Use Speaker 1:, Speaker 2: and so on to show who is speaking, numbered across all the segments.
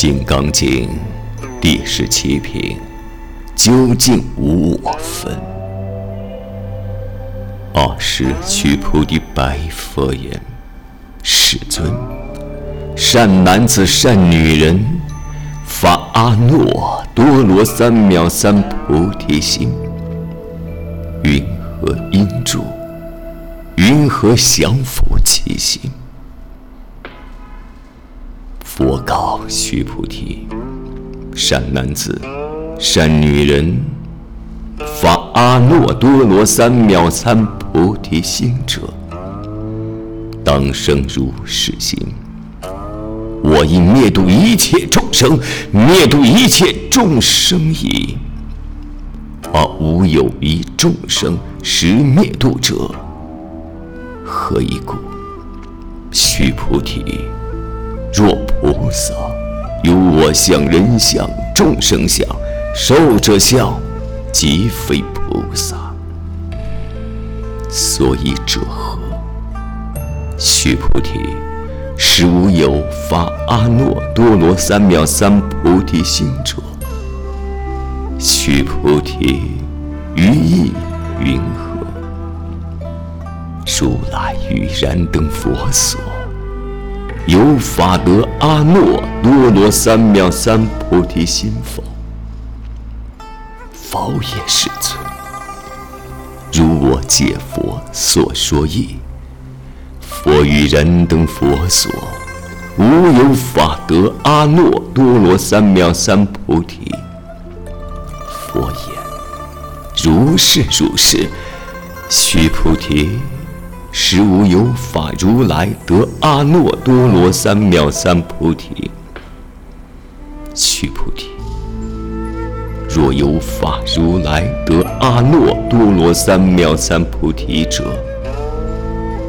Speaker 1: 金刚经第十七品，究竟无我分。二是须菩提白佛言：“世尊，善男子、善女人，发阿耨多罗三藐三菩提心，云何因住？云何降伏其心？”佛告须菩提：“善男子、善女人，发阿耨多罗三藐三菩提心者，当生如是心。我应灭度一切众生，灭度一切众生矣，而无有一众生实灭度者。何以故？须菩提。”若菩萨有我相、人相、众生相、寿者相，即非菩萨。所以者何？须菩提，实无有发阿耨多罗三藐三菩提心者。须菩提，于意云何？如来于燃灯佛所。有法得阿耨多罗三藐三菩提心否？否也，世尊。如我解佛所说义，佛于燃灯佛所，无有法得阿耨多罗三藐三菩提。佛言：如是如是，须菩提。实无有法如来得阿耨多罗三藐三菩提。须菩提，若有法如来得阿耨多罗三藐三菩提者，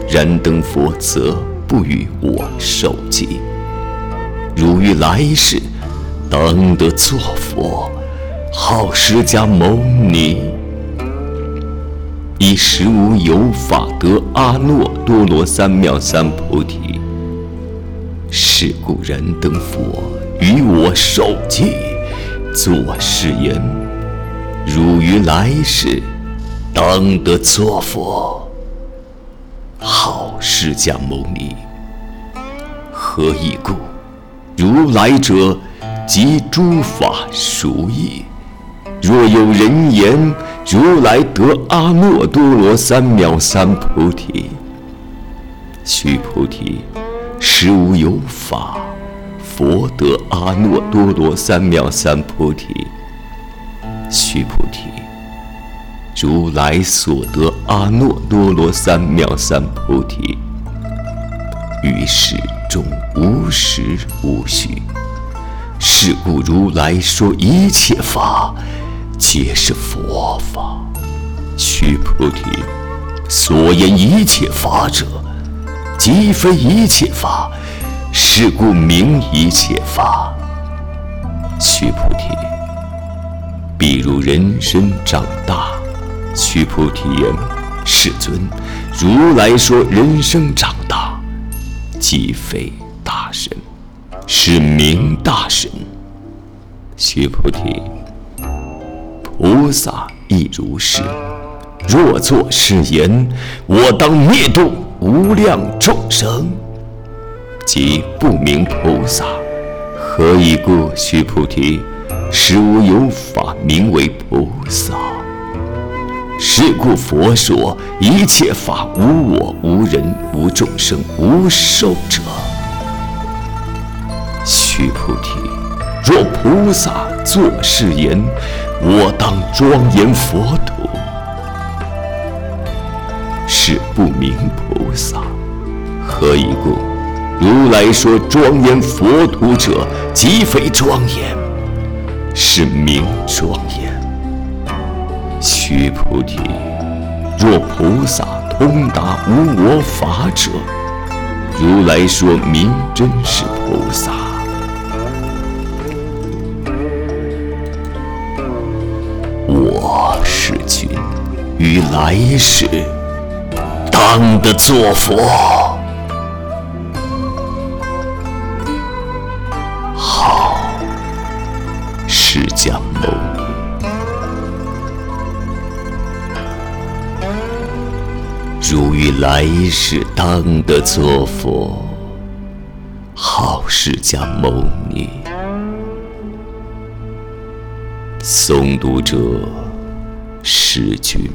Speaker 1: 燃灯佛则不与我受记。如于来世，当得作佛，号释迦牟尼。以实无有法得阿耨多罗三藐三菩提，是故燃灯佛与我受记，作是言：汝于来世当得作佛，好释迦牟尼。何以故？如来者，即诸法熟义。若有人言如来得阿耨多罗三藐三菩提，须菩提，实无有法，佛得阿耨多罗三藐三菩提。须菩提，如来所得阿耨多罗三藐三菩提，于是中无实无虚。是故如来说一切法。皆是佛法，须菩提，所言一切法者，即非一切法，是故名一切法。须菩提，比如人身长大，须菩提言：世尊，如来说人生长大，即非大神，是名大神。须菩提。菩萨亦如是。若作是言，我当灭度无量众生，即不名菩萨。何以故？须菩提，实无有法名为菩萨。是故佛说一切法无我、无人、无众生、无寿者。须菩提，若菩萨作是言。我当庄严佛土，是不明菩萨。何以故？如来说庄严佛土者，即非庄严，是名庄严。须菩提，若菩萨通达无我法者，如来说名真是菩萨。我是君，于来世当得作佛，好释迦牟尼。如于来世当得作佛，好释迦牟尼。诵读者，世君。